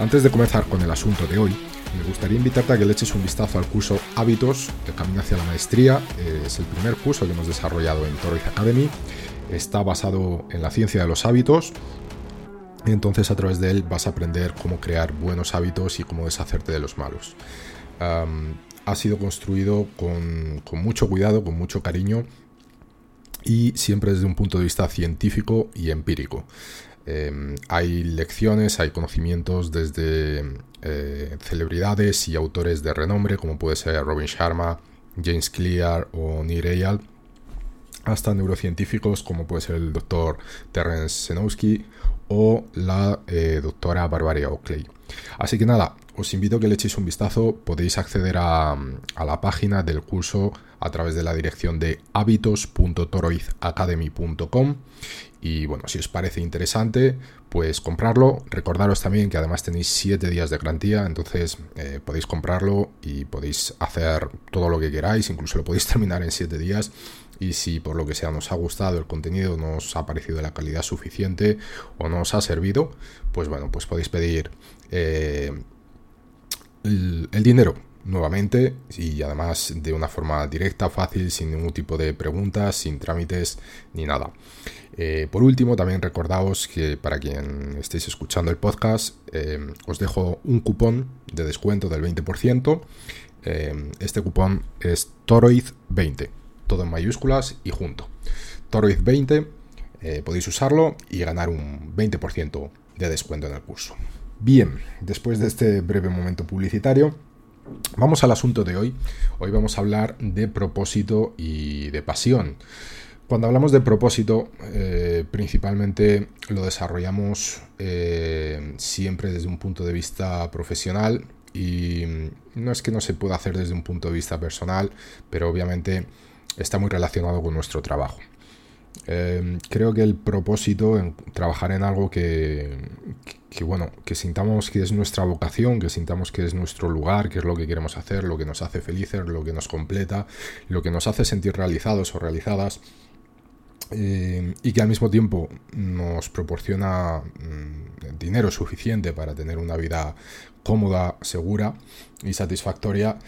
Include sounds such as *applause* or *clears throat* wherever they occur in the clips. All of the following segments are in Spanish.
Antes de comenzar con el asunto de hoy, me gustaría invitarte a que le eches un vistazo al curso Hábitos, el camino hacia la maestría. Es el primer curso que hemos desarrollado en Toroiz Academy. Está basado en la ciencia de los hábitos. Entonces a través de él vas a aprender cómo crear buenos hábitos y cómo deshacerte de los malos. ha sido construido con, con mucho cuidado, con mucho cariño y siempre desde un punto de vista científico y empírico. Em, hay lecciones, hay conocimientos desde eh, celebridades y autores de renombre, como puede ser Robin Sharma, James Clear o Neil Eyal, hasta neurocientíficos como puede ser el doctor Terence Senowski o la eh, doctora Barbaria Oakley. Así que nada, os invito a que le echéis un vistazo. Podéis acceder a, la página del curso a través de la dirección de hábitos.toroizacademy.com y bueno, si os parece interesante, pues comprarlo. Recordaros también que además tenéis 7 días de garantía, entonces eh, podéis comprarlo y podéis hacer todo lo que queráis, incluso lo podéis *laughs* terminar en 7 días. Y si por lo que sea nos ha gustado el contenido, no os ha parecido de la calidad suficiente o no os ha servido, pues bueno, pues podéis pedir eh, el dinero nuevamente y además de una forma directa, fácil, sin ningún tipo de preguntas, sin trámites ni nada. Eh, por último, también recordaos que para quien estéis escuchando el podcast, eh, os dejo un cupón de descuento del 20%. Eh, este cupón es Toroid20, todo en mayúsculas y junto. Toroid20, podéis usarlo y ganar un 20% de descuento en el curso. Bien, después de este breve momento publicitario, Vamos al asunto de hoy. Hoy vamos a hablar de propósito y de pasión. Cuando hablamos de propósito, eh, principalmente lo desarrollamos eh, siempre desde un punto de vista profesional y no es que no se pueda hacer desde un punto de vista personal, pero obviamente está muy relacionado con nuestro trabajo. Eh, creo que el propósito en trabajar en algo que, bueno, que sintamos que es nuestra vocación, que sintamos que es nuestro lugar, que es lo que queremos hacer, lo que nos hace felices, lo que nos completa, lo que nos hace sentir realizados o realizadas. Eh, y que al mismo tiempo nos proporciona mm, dinero suficiente para tener una vida cómoda, segura y satisfactoria,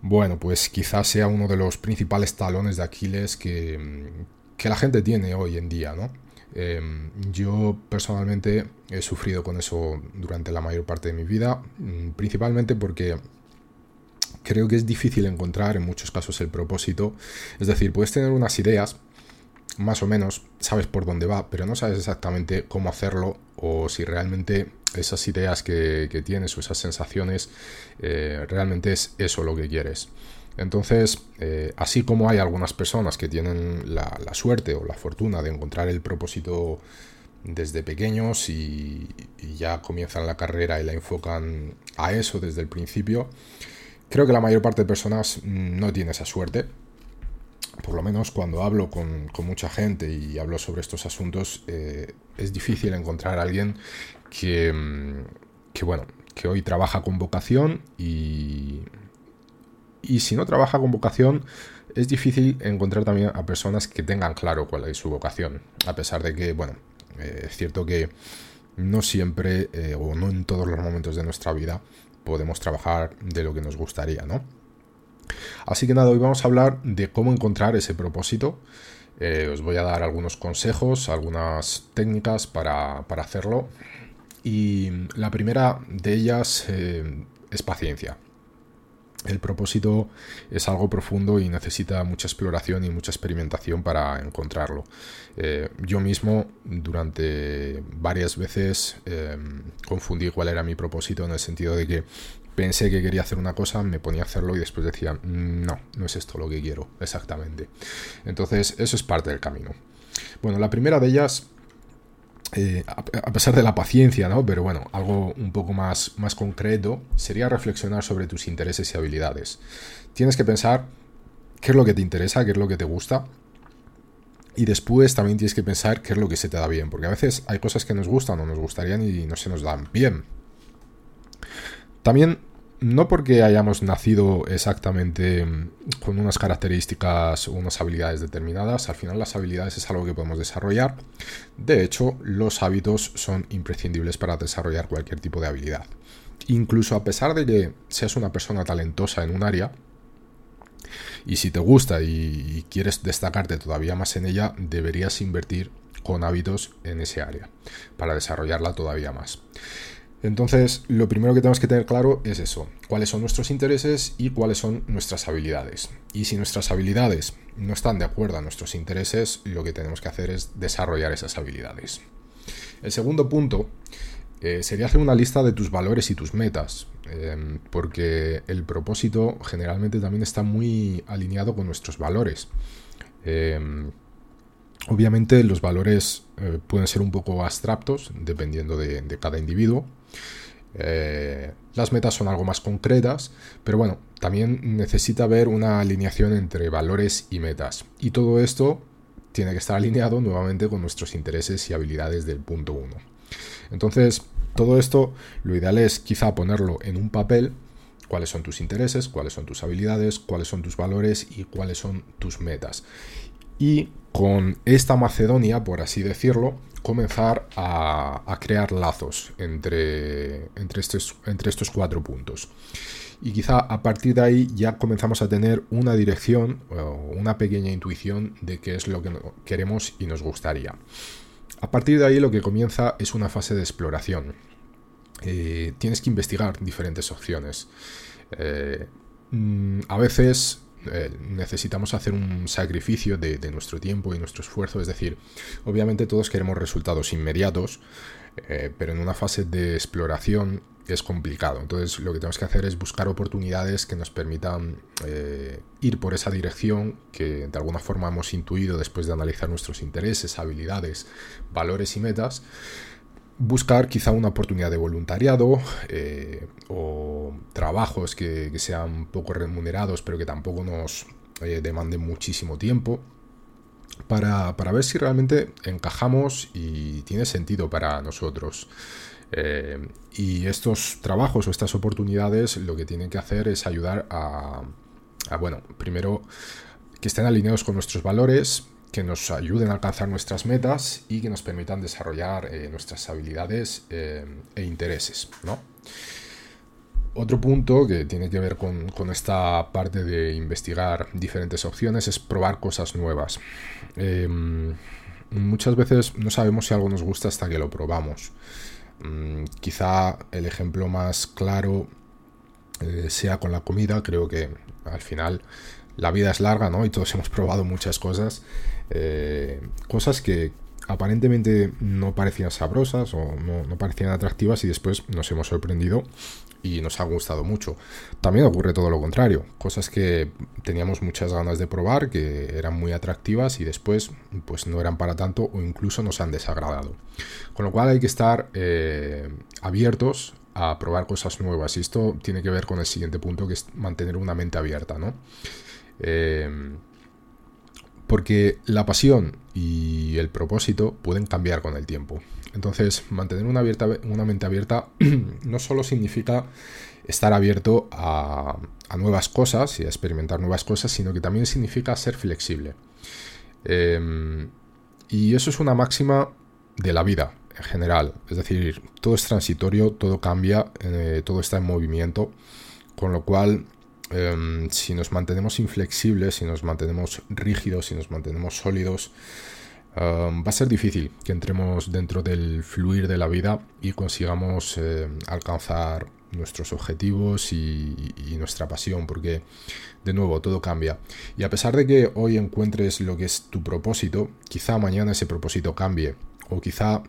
bueno, pues quizás sea uno de los principales talones de Aquiles que, que la gente tiene hoy en día, ¿no? Em, yo personalmente he sufrido con eso durante la mayor parte de mi vida, mm, principalmente porque creo que es difícil encontrar en muchos casos el propósito. Es decir, puedes tener unas ideas, más o menos, sabes por dónde va, pero no sabes exactamente cómo hacerlo o si realmente esas ideas que, tienes o esas sensaciones eh, realmente es eso lo que quieres. Entonces, eh, así como hay algunas personas que tienen la, suerte o la fortuna de encontrar el propósito desde pequeños y, ya comienzan la carrera y la enfocan a eso desde el principio, creo que la mayor parte de personas no tiene esa suerte. Por lo menos cuando hablo con, mucha gente y hablo sobre estos asuntos, eh, es difícil encontrar a alguien que, que, bueno, que hoy trabaja con vocación y, y si no trabaja con vocación, es difícil encontrar también a personas que tengan claro cuál es su vocación. A pesar de que, bueno, eh, es cierto que no siempre eh, o no en todos los momentos de nuestra vida podemos trabajar de lo que nos gustaría, ¿no? Así que nada, hoy vamos a hablar de cómo encontrar ese propósito. Eh, os voy a dar algunos consejos, algunas técnicas para, para hacerlo. Y la primera de ellas es paciencia. El propósito es algo profundo y necesita mucha exploración y mucha experimentación para encontrarlo. Eh, yo mismo durante varias veces em, confundí cuál era mi propósito en el sentido de que pensé que quería hacer una cosa, me ponía a hacerlo y después decía, no, no es esto lo que quiero exactamente. Entonces, eso es parte del camino. Bueno, la primera de ellas, eh, a pesar de la paciencia, ¿no? Pero bueno, algo un poco más, más concreto, sería reflexionar sobre tus intereses y habilidades. Tienes que pensar qué es lo que te interesa, qué es lo que te gusta. Y después también tienes que pensar qué es lo que se te da bien, porque a veces hay cosas que nos gustan o nos gustarían y no se nos dan bien. También no porque hayamos nacido exactamente mm, con unas características o unas habilidades determinadas, al final las habilidades es algo que podemos desarrollar. De hecho, los hábitos son imprescindibles para desarrollar cualquier tipo de habilidad. Incluso a pesar de que seas una persona talentosa en un área, y si te gusta y quieres destacarte todavía más en ella, deberías invertir con hábitos en ese área para desarrollarla todavía más. Entonces, lo primero que tenemos que tener claro es eso, cuáles son nuestros intereses y cuáles son nuestras habilidades. Y si nuestras habilidades no están de acuerdo a nuestros intereses, lo que tenemos que hacer es desarrollar esas habilidades. El segundo punto eh, sería hacer una lista de tus valores y tus metas, em, porque el propósito generalmente también está muy alineado con nuestros valores. Em, obviamente los valores eh, pueden ser un poco abstractos dependiendo de cada individuo, eh, las metas son algo más concretas, pero bueno, también necesita haber una alineación entre valores y metas. Y todo esto tiene que estar alineado nuevamente con nuestros intereses y habilidades del punto 1. Entonces, todo esto lo ideal es quizá ponerlo en un papel, cuáles son tus intereses, cuáles son tus habilidades, cuáles son tus valores y cuáles son tus metas. Y con esta Macedonia, por así decirlo, comenzar a, crear lazos entre, entre, estos, entre estos cuatro puntos. Y quizá a partir de ahí ya comenzamos a tener una dirección o una pequeña intuición de qué es lo que queremos y nos gustaría. A partir de ahí lo que comienza es una fase de exploración. Eh, tienes que investigar diferentes opciones. Eh, mm, a veces eh, necesitamos hacer un sacrificio de, nuestro tiempo y nuestro esfuerzo. Es decir, obviamente todos queremos resultados inmediatos, eh, pero en una fase de exploración es complicado. Entonces lo que tenemos que hacer es buscar oportunidades que nos permitan eh, ir por esa dirección que de alguna forma hemos intuido después de analizar nuestros intereses, habilidades, valores y metas buscar quizá una oportunidad de voluntariado eh, o trabajos que, sean poco remunerados pero que tampoco nos eh, demanden muchísimo tiempo para, ver si realmente encajamos y tiene sentido para nosotros. Eh, y estos trabajos o estas oportunidades lo que tienen que hacer es ayudar a bueno, primero que estén alineados con nuestros valores, que nos ayuden a alcanzar nuestras metas y que nos permitan desarrollar eh, nuestras habilidades eh, e intereses. Otro punto que tiene que ver con, esta parte de investigar diferentes opciones es probar cosas nuevas. Em, muchas veces no sabemos si algo nos gusta hasta que lo probamos. Mm, quizá el ejemplo más claro eh, sea con la comida. Creo que al final la vida es larga, ¿no? Y todos hemos probado muchas cosas. Eh, cosas que aparentemente no parecían sabrosas o no, parecían atractivas y después nos hemos sorprendido y nos ha gustado mucho. También ocurre todo lo contrario, cosas que teníamos muchas ganas de probar, que eran muy atractivas y después pues no eran para tanto o incluso nos han desagradado. Con lo cual hay que estar eh, abiertos a probar cosas nuevas y esto tiene que ver con el siguiente punto que es mantener una mente abierta, ¿no? Eh, porque la pasión y el propósito pueden cambiar con el tiempo. Entonces, mantener una mente abierta *clears throat* no solo significa estar abierto a, nuevas cosas y a experimentar nuevas cosas, sino que también significa ser flexible. Em, y eso es una máxima de la vida en general. Es decir, todo es transitorio, todo cambia, eh, todo está en movimiento, con lo cual Em, si nos mantenemos inflexibles, si nos mantenemos rígidos, si nos mantenemos sólidos, em, va a ser difícil que entremos dentro del fluir de la vida y consigamos em, alcanzar nuestros objetivos y, nuestra pasión, porque de nuevo todo cambia. Y a pesar de que hoy encuentres lo que es tu propósito, quizá mañana ese propósito cambie, o quizá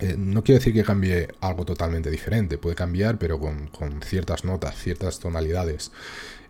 Eh, no quiere decir que cambie algo totalmente diferente, puede cambiar, pero con, ciertas notas, ciertas tonalidades.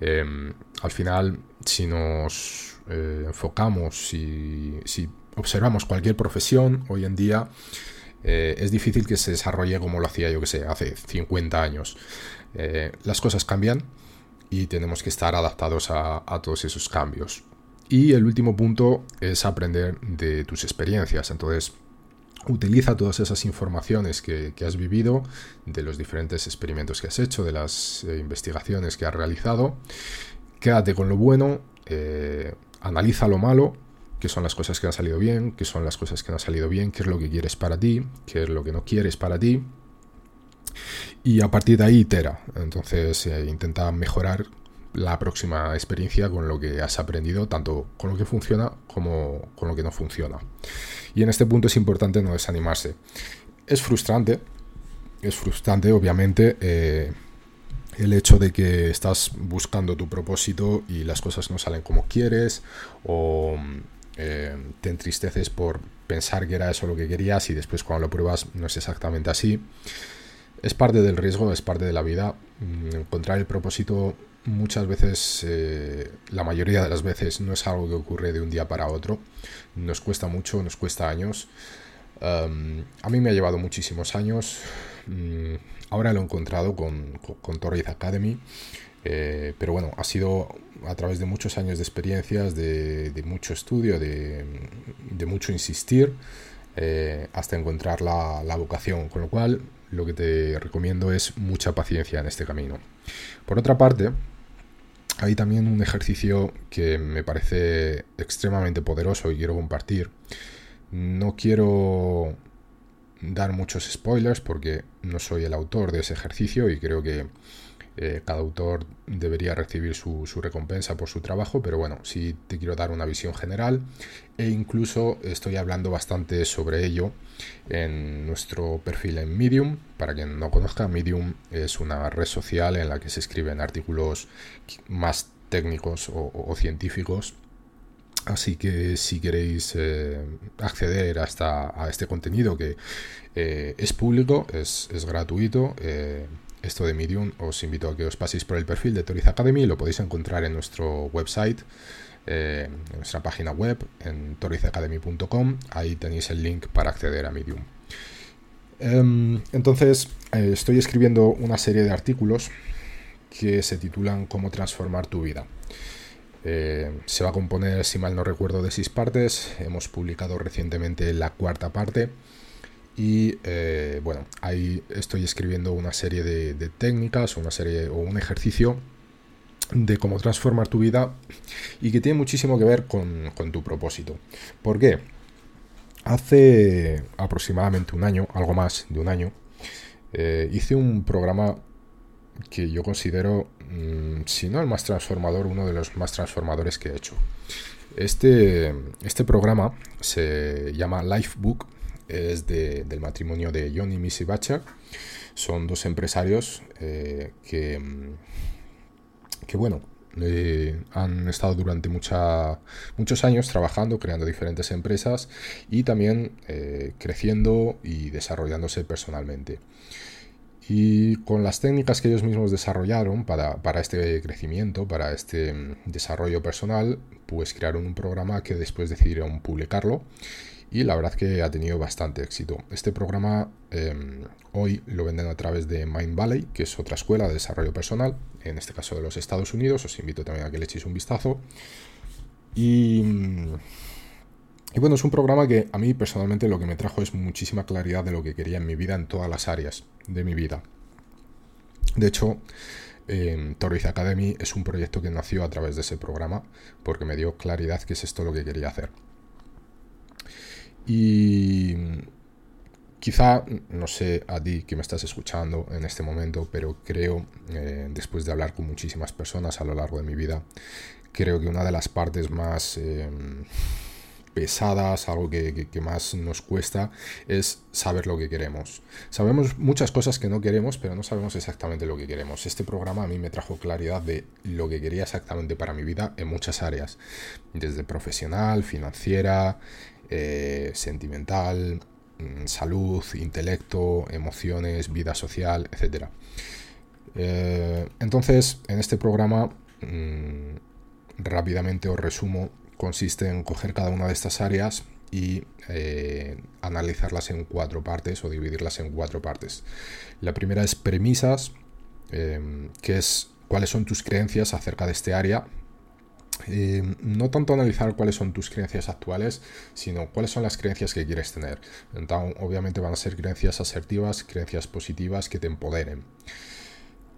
Em, al final, si nos eh, enfocamos, si, observamos cualquier profesión hoy en día, eh, es difícil que se desarrolle como lo hacía yo que sé, hace 50 años. las cosas cambian y tenemos que estar adaptados a todos esos cambios. Y el último punto es aprender de tus experiencias. Entonces, utiliza todas esas informaciones que, has vivido, de los diferentes experimentos que has hecho, de las eh, investigaciones que has realizado. Quédate con lo bueno, eh, analiza lo malo, qué son las cosas que han salido bien, qué son las cosas que no han salido bien, qué es lo que quieres para ti, qué es lo que no quieres para ti. Y a partir de ahí itera. Entonces eh, intenta mejorar la próxima experiencia con lo que has aprendido, tanto con lo que funciona como con lo que no funciona. Y en este punto es importante no desanimarse. Es frustrante, es frustrante obviamente eh, el hecho de que estás buscando tu propósito y las cosas no salen como quieres o eh, te entristeces por pensar que era eso lo que querías y después cuando lo pruebas no es exactamente así. Es parte del riesgo, es parte de la vida. Mm, encontrar el propósito muchas veces, eh, la mayoría de las veces, no es algo que ocurre de un día para otro. Nos cuesta mucho, nos cuesta años. a mí me ha llevado muchísimos años. Mm, ahora lo he encontrado con, con, Academy. Eh, pero bueno, ha sido a través de muchos años de experiencias, de, mucho estudio, de, mucho insistir, eh, hasta encontrar la vocación. Con lo cual, lo que te recomiendo es mucha paciencia en este camino. Por otra parte, hay también un ejercicio que me parece extremadamente poderoso y quiero compartir. No quiero dar muchos spoilers porque no soy el autor de ese ejercicio y creo que eh, cada autor debería recibir su, recompensa por su trabajo, pero bueno, sí te quiero dar una visión general e incluso estoy hablando bastante sobre ello en nuestro perfil en Medium. Para quien no conozca, Medium es una red social en la que se escriben artículos más técnicos o, científicos Así que si queréis eh, acceder hasta a este contenido que eh, es público, es, gratuito, esto de Medium, os invito a que os paséis por el perfil de Toriz Academy, lo podéis encontrar en nuestro website, eh, en nuestra página web, en torizacademy.com, ahí tenéis el link para acceder a Medium. Em, entonces, eh, estoy escribiendo una serie de artículos que se titulan Cómo transformar tu vida. Eh, se va a componer, si mal no recuerdo, de seis partes. Hemos publicado recientemente la cuarta parte. Y eh, bueno, ahí estoy escribiendo una serie de, técnicas, una serie o un ejercicio de cómo transformar tu vida y que tiene muchísimo que ver con, tu propósito. ¿Por qué? Hace aproximadamente un año, algo más de un año, eh, hice un programa que yo considero, mm, si no el más transformador, uno de los más transformadores que he hecho. Este, este programa se llama Lifebook es del matrimonio de John y Missy Bacher. Son dos empresarios eh, que, que, bueno, eh, han estado durante muchos años trabajando, creando diferentes empresas y también eh, creciendo y desarrollándose personalmente. Y con las técnicas que ellos mismos desarrollaron para, para, este crecimiento, para este mm, desarrollo personal, pues crearon un programa que después decidieron publicarlo y la verdad que ha tenido bastante éxito. Este programa em, hoy lo venden a través de Mind Valley, que es otra escuela de desarrollo personal, en este caso de los Estados Unidos. Os invito también a que le echéis un vistazo. Y, bueno, es un programa que a mí personalmente lo que me trajo es muchísima claridad de lo que quería en mi vida, en todas las áreas de mi vida. De hecho, eh, Academy es un proyecto que nació a través de ese programa porque me dio claridad que es esto lo que quería hacer. Y quizá, no sé a ti que me estás escuchando en este momento, pero creo, eh, después de hablar con muchísimas personas a lo largo de mi vida, creo que una de las partes más eh, pesadas, algo que, más nos cuesta, es saber lo que queremos. Sabemos muchas cosas que no queremos, pero no sabemos exactamente lo que queremos. Este programa a mí me trajo claridad de lo que quería exactamente para mi vida en muchas áreas, desde profesional, financiera, eh, sentimental, mm, salud, intelecto, emociones, vida social, etc. Eh, entonces, en este programa, mm, rápidamente os resumo, consiste en coger cada una de estas áreas y eh, analizarlas en cuatro partes o dividirlas en cuatro partes. La primera es premisas, que es cuáles son tus creencias acerca de este área. Eh, no tanto analizar cuáles son tus creencias actuales, sino cuáles son las creencias que quieres tener. Entonces, obviamente van a ser creencias asertivas, creencias positivas que te empoderen.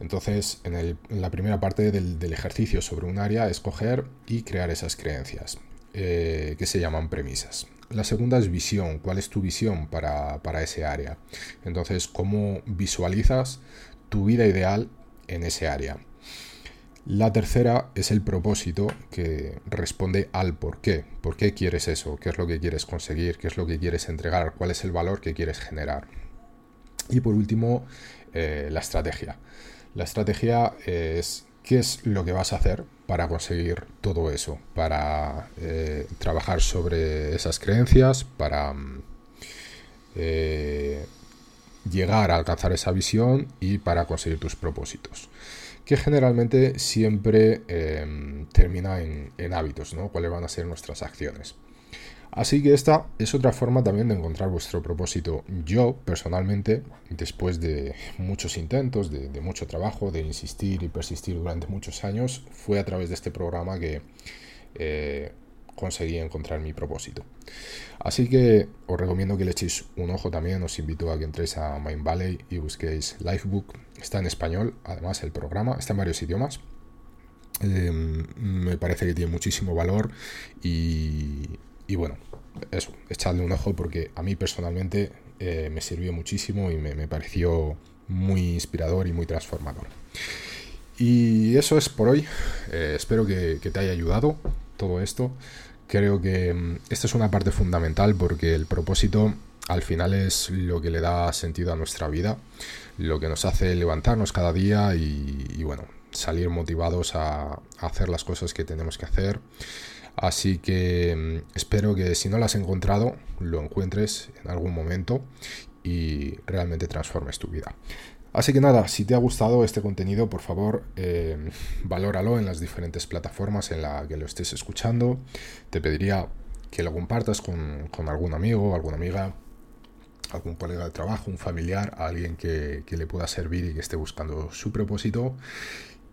Entonces, en, la primera parte del, ejercicio sobre un área, escoger y crear esas creencias, que se llaman premisas. La segunda es visión. ¿Cuál es tu visión para, ese área? Entonces, ¿cómo visualizas tu vida ideal en ese área? La tercera es el propósito que responde al por qué. ¿Por qué quieres eso? ¿Qué es lo que quieres conseguir? ¿Qué es lo que quieres entregar? ¿Cuál es el valor que quieres generar? Y por último, eh, la estrategia. La estrategia es qué es lo que vas a hacer para conseguir todo eso, para eh, trabajar sobre esas creencias, para mm, eh, llegar a alcanzar esa visión y para conseguir tus propósitos que generalmente siempre em, termina en, hábitos, ¿no? ¿Cuáles van a ser nuestras acciones? Así que esta es otra forma también de encontrar vuestro propósito. Yo, personalmente, después de muchos intentos, de, mucho trabajo, de insistir y persistir durante muchos años, fue a través de este programa que eh, conseguí encontrar mi propósito. Así que os recomiendo que le echéis un ojo también, os invito a que entréis a Mind Valley y busquéis Lifebook. Está en español, además el programa, está en varios idiomas. Em, me parece que tiene muchísimo valor y, bueno, eso, echadle un ojo porque a mí personalmente eh, me sirvió muchísimo y me, pareció muy inspirador y muy transformador. Y eso es por hoy. Eh, espero que, te haya ayudado todo esto. Creo que mm, esta es una parte fundamental porque el propósito al final es lo que le da sentido a nuestra vida, lo que nos hace levantarnos cada día y, bueno, salir motivados a hacer las cosas que tenemos que hacer Así que mm, espero que si no lo has encontrado, lo encuentres en algún momento y realmente transformes tu vida. Así que nada, si te ha gustado este contenido, por favor, eh, valóralo en las diferentes plataformas en las que lo estés escuchando. Te pediría que lo compartas con, algún amigo, alguna amiga, algún colega de trabajo, un familiar, alguien que, le pueda servir y que esté buscando su propósito.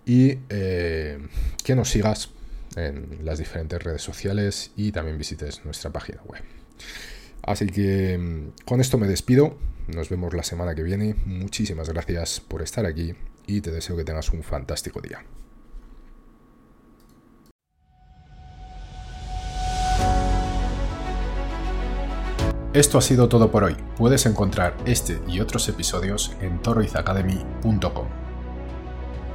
Y eh, que nos sigas en las diferentes redes sociales y también visites nuestra página web. Así que mm, con esto me despido. Nos vemos la semana que viene. Muchísimas gracias por estar aquí y te deseo que tengas un fantástico día. Esto ha sido todo por hoy. Puedes encontrar este y otros episodios en toroizacademy.com.